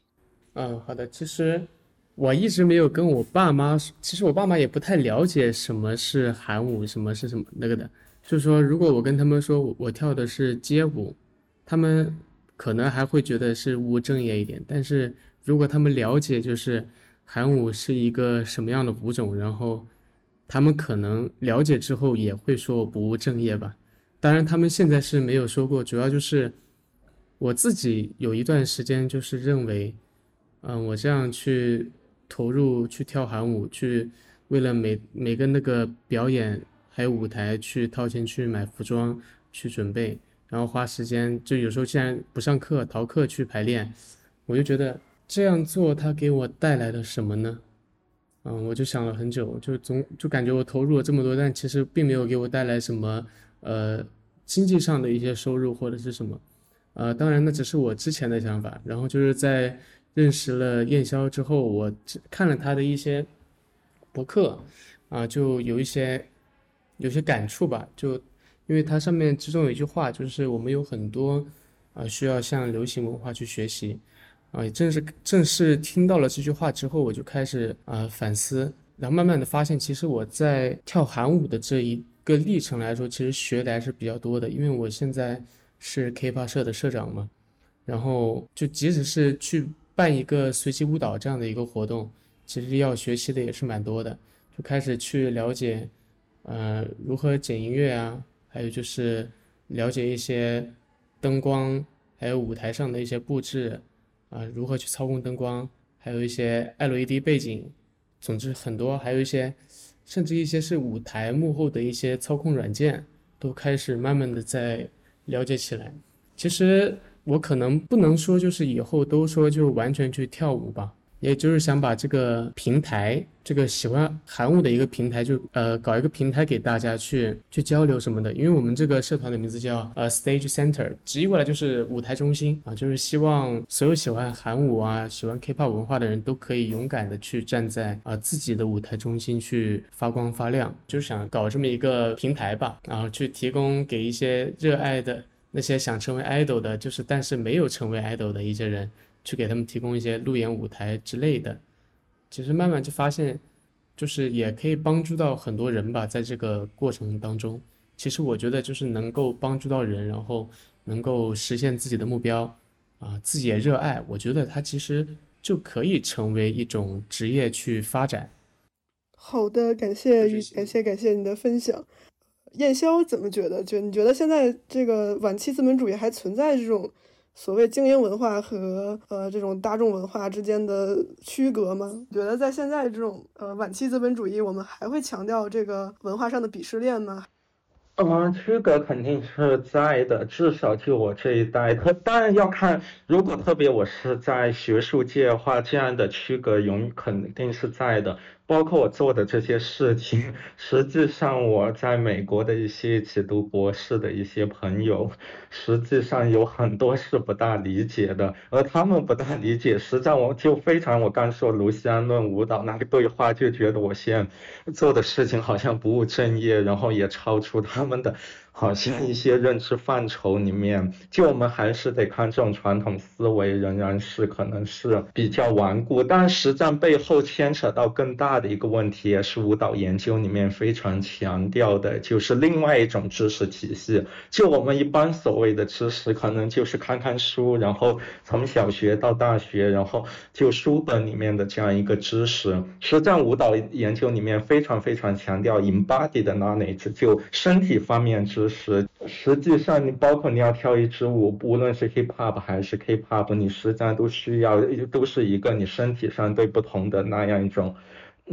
嗯，好的。其实我一直没有跟我爸妈，其实我爸妈也不太了解什么是韩舞，什么是什么那个的。就是说，如果我跟他们说我跳的是街舞，他们可能还会觉得是不务正业一点。但是如果他们了解就是韩舞是一个什么样的舞种，然后。他们可能了解之后也会说我不务正业吧，当然他们现在是没有说过，主要就是我自己有一段时间就是认为，嗯，我这样去投入去跳韩舞，去为了每每个那个表演还有舞台去掏钱去买服装去准备，然后花时间，就有时候既然不上课逃课去排练，我就觉得这样做它给我带来了什么呢？嗯，我就想了很久，就总就感觉我投入了这么多，但其实并没有给我带来什么呃经济上的一些收入或者是什么，呃，当然那只是我之前的想法。然后就是在认识了燕霄之后，我看了他的一些博客，啊，就有一些有些感触吧。就因为它上面其中有一句话，就是我们有很多啊需要向流行文化去学习。啊，也正是正是听到了这句话之后，我就开始啊反思，然后慢慢的发现，其实我在跳韩舞的这一个历程来说，其实学的还是比较多的，因为我现在是 K-pop 社的社长嘛，然后就即使是去办一个随机舞蹈这样的一个活动，其实要学习的也是蛮多的，就开始去了解，呃，如何剪音乐啊，还有就是了解一些灯光，还有舞台上的一些布置。啊，如何去操控灯光，还有一些 LED 背景，总之很多，还有一些，甚至一些是舞台幕后的一些操控软件，都开始慢慢的在了解起来。其实我可能不能说就是以后都说就完全去跳舞吧。也就是想把这个平台，这个喜欢韩舞的一个平台，就呃搞一个平台给大家去去交流什么的。因为我们这个社团的名字叫呃 Stage Center，直译过来就是舞台中心啊，就是希望所有喜欢韩舞啊、喜欢 K-pop 文化的人都可以勇敢的去站在啊自己的舞台中心去发光发亮，就是想搞这么一个平台吧，然后去提供给一些热爱的那些想成为 idol 的，就是但是没有成为 idol 的一些人。去给他们提供一些路演舞台之类的，其实慢慢就发现，就是也可以帮助到很多人吧。在这个过程当中，其实我觉得就是能够帮助到人，然后能够实现自己的目标，啊，自己也热爱，我觉得它其实就可以成为一种职业去发展。好的，感谢感谢感谢你的分享。燕霄怎么觉得？就你觉得现在这个晚期资本主义还存在这种？所谓精英文化和呃这种大众文化之间的区隔吗？觉得在现在这种呃晚期资本主义，我们还会强调这个文化上的鄙视链吗？嗯，区隔肯定是在的，至少就我这一代，特当然要看，如果特别我是在学术界的话，这样的区隔永肯定是在的。包括我做的这些事情，实际上我在美国的一些一起读博士的一些朋友，实际上有很多是不大理解的，而他们不大理解，实际上我就非常我刚说卢西安论舞蹈那个对话，就觉得我现在做的事情好像不务正业，然后也超出他们的。好像一些认知范畴里面，就我们还是得看这种传统思维仍然是可能是比较顽固，但实战背后牵扯到更大的一个问题，也是舞蹈研究里面非常强调的，就是另外一种知识体系。就我们一般所谓的知识，可能就是看看书，然后从小学到大学，然后就书本里面的这样一个知识。实战舞蹈研究里面非常非常强调 embodied knowledge，就身体方面知。实实际上，你包括你要跳一支舞，无论是 hip hop 还是 K pop，你实际上都需要，都是一个你身体上对不同的那样一种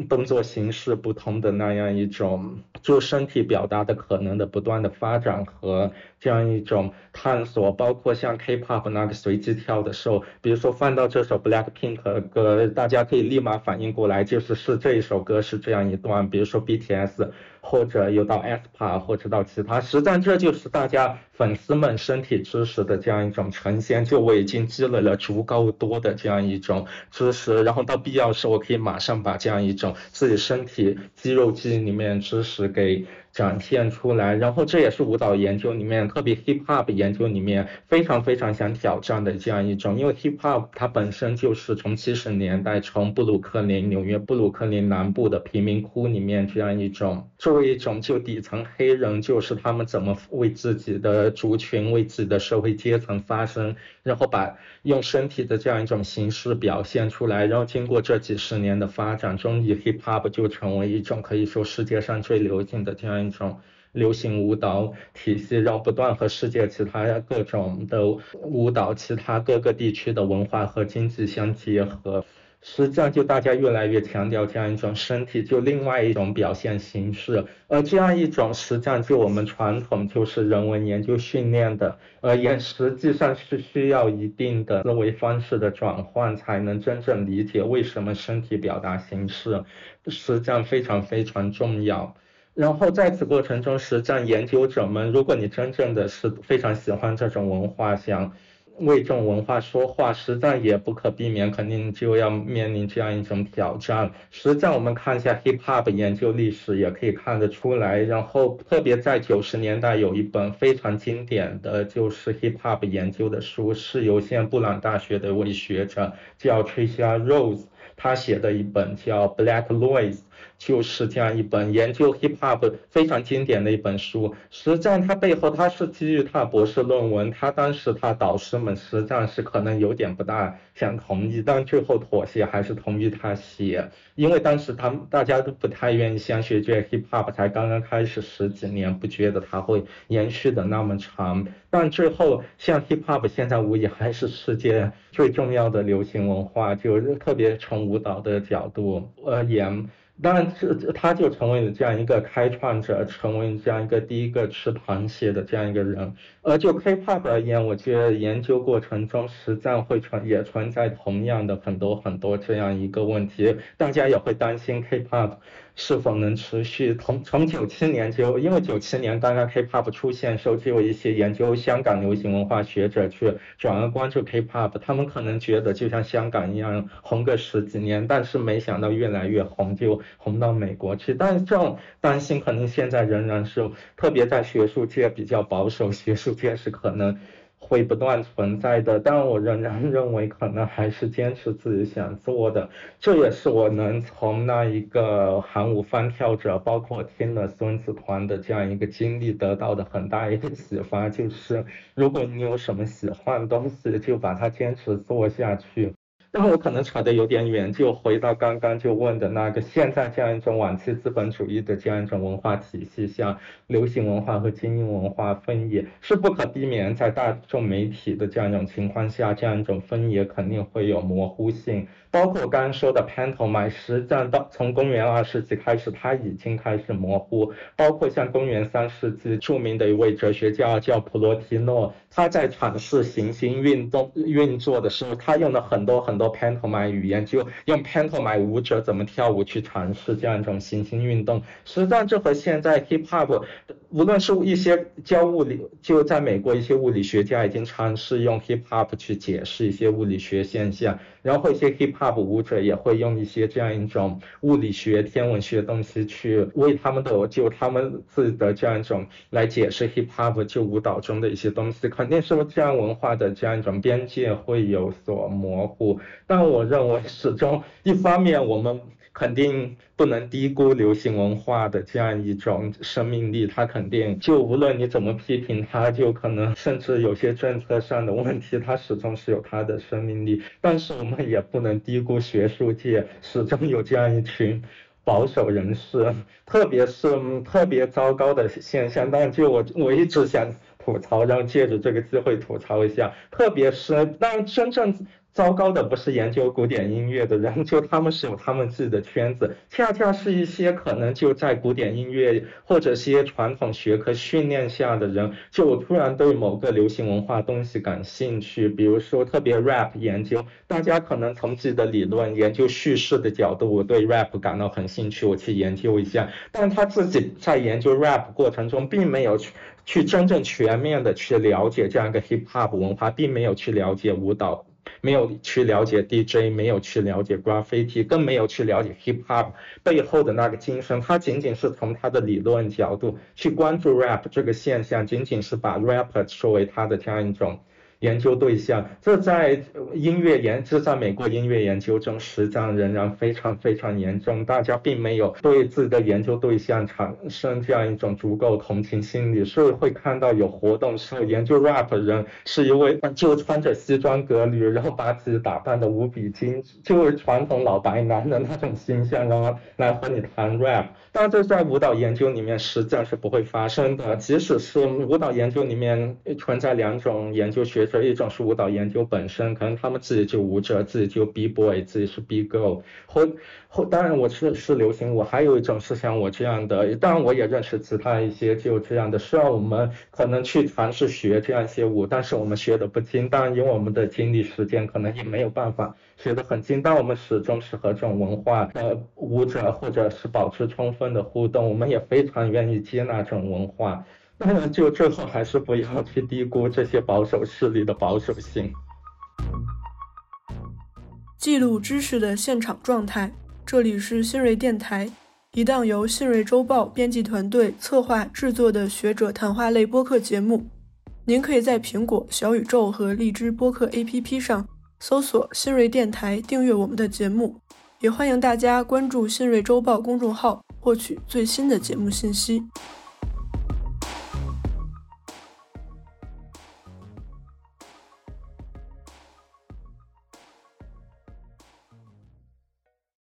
动作形式，不同的那样一种就身体表达的可能的不断的发展和这样一种探索，包括像 K pop 那个随机跳的时候，比如说放到这首 Black Pink 的歌，大家可以立马反应过来，就是是这一首歌是这样一段，比如说 BTS。或者又到 S p a 或者到其他，实际上这就是大家粉丝们身体知识的这样一种呈现。就我已经积累了足够多的这样一种知识，然后到必要时我可以马上把这样一种自己身体肌肉记忆里面知识给。展现出来，然后这也是舞蹈研究里面，特别 hip hop 研究里面非常非常想挑战的这样一种，因为 hip hop 它本身就是从七十年代从布鲁克林纽约布鲁克林南部的贫民窟里面这样一种，作为一种就底层黑人，就是他们怎么为自己的族群、为自己的社会阶层发声，然后把用身体的这样一种形式表现出来，然后经过这几十年的发展，终于 hip hop 就成为一种可以说世界上最流行的这样。一种流行舞蹈体系，让不断和世界其他各种的舞蹈、其他各个地区的文化和经济相结合。实际上，就大家越来越强调这样一种身体，就另外一种表现形式。而这样一种实际上，就我们传统就是人文研究训练的，而也实际上是需要一定的思维方式的转换，才能真正理解为什么身体表达形式实际上非常非常重要。然后在此过程中，实战研究者们，如果你真正的是非常喜欢这种文化，想为这种文化说话，实战也不可避免，肯定就要面临这样一种挑战。实战我们看一下 hip hop 研究历史，也可以看得出来。然后特别在九十年代有一本非常经典的就是 hip hop 研究的书，是由现布朗大学的一位学者叫 Tricia Rose，他写的一本叫 Black Noise。就是这样一本研究 hip hop 非常经典的一本书。实际上，它背后它是基于他博士论文，他当时他导师们实际上是可能有点不大想同意，但最后妥协还是同意他写，因为当时他们大家都不太愿意相信这 hip hop 才刚刚开始十几年，不觉得它会延续的那么长。但最后，像 hip hop 现在无疑还是世界最重要的流行文化，就特别从舞蹈的角度而言。当然，这他就成为了这样一个开创者，成为这样一个第一个吃螃蟹的这样一个人。而就 K-pop 而言，我觉得研究过程中实战会存也存在同样的很多很多这样一个问题，大家也会担心 K-pop。是否能持续？从从九七年就，因为九七年刚刚 K-pop 出现时候，就有一些研究香港流行文化学者去转而关注 K-pop，他们可能觉得就像香港一样红个十几年，但是没想到越来越红，就红到美国去。但是这种担心可能现在仍然是，特别在学术界比较保守，学术界是可能。会不断存在的，但我仍然认为可能还是坚持自己想做的，这也是我能从那一个韩舞翻跳者，包括听了孙子团的这样一个经历得到的很大一个启发，就是如果你有什么喜欢的东西，就把它坚持做下去。但我可能扯得有点远，就回到刚刚就问的那个，现在这样一种晚期资本主义的这样一种文化体系，像流行文化和精英文化分野是不可避免，在大众媒体的这样一种情况下，这样一种分野肯定会有模糊性。包括刚刚说的 pantomime，实际上到从公元二世纪开始，它已经开始模糊。包括像公元三世纪著名的一位哲学家叫普罗提诺，他在阐释行星运动运作的时候，他用了很多很多 Pantom 语言，就用 Pantom 舞者怎么跳舞去阐释这样一种行星运动。实际上，这和现在 hip hop，无论是一些教物理，就在美国一些物理学家已经尝试用 hip hop 去解释一些物理学现象。然后一些 hip hop 舞者也会用一些这样一种物理学、天文学的东西去为他们的就他们自己的这样一种来解释 hip hop 就舞蹈中的一些东西，肯定是这样文化的这样一种边界会有所模糊。但我认为始终一方面我们。肯定不能低估流行文化的这样一种生命力，它肯定就无论你怎么批评它，就可能甚至有些政策上的问题，它始终是有它的生命力。但是我们也不能低估学术界始终有这样一群保守人士，特别是特别糟糕的现象。但就我我一直想吐槽，然后借着这个机会吐槽一下，特别是当真正。糟糕的不是研究古典音乐的人，就他们是有他们自己的圈子，恰恰是一些可能就在古典音乐或者些传统学科训练下的人，就突然对某个流行文化东西感兴趣，比如说特别 rap 研究，大家可能从自己的理论研究叙事的角度，我对 rap 感到很兴趣，我去研究一下，但他自己在研究 rap 过程中，并没有去去真正全面的去了解这样一个 hip hop 文化，并没有去了解舞蹈。没有去了解 DJ，没有去了解 graffiti，更没有去了解 hip hop 背后的那个精神。他仅仅是从他的理论角度去关注 rap 这个现象，仅仅是把 rap 作为他的这样一种。研究对象，这在音乐研，这在美国音乐研究中实际上仍然非常非常严重。大家并没有对自己的研究对象产生这样一种足够同情心理，所以会看到有活动时候研究 rap 人是一位就穿着西装革履，然后把自己打扮的无比精致，就是传统老白男的那种形象，然后来和你谈 rap。但这在舞蹈研究里面实际上是不会发生的，即使是舞蹈研究里面存在两种研究学。这一种是舞蹈研究本身，可能他们自己就舞者，自己就 B boy，自己是 B girl，或或当然我是是流行舞，还有一种是像我这样的，当然我也认识其他一些就这样的，虽然我们可能去尝试学这样一些舞，但是我们学的不精，当然因为我们的精力时间可能也没有办法学得很精，但我们始终是和这种文化呃舞者或者是保持充分的互动，我们也非常愿意接纳这种文化。当然，就最后还是不要去低估这些保守势力的保守性。记录知识的现场状态，这里是新锐电台，一档由新锐周报编辑团队策划制作的学者谈话类播客节目。您可以在苹果、小宇宙和荔枝播客 APP 上搜索“新锐电台”，订阅我们的节目。也欢迎大家关注新锐周报公众号，获取最新的节目信息。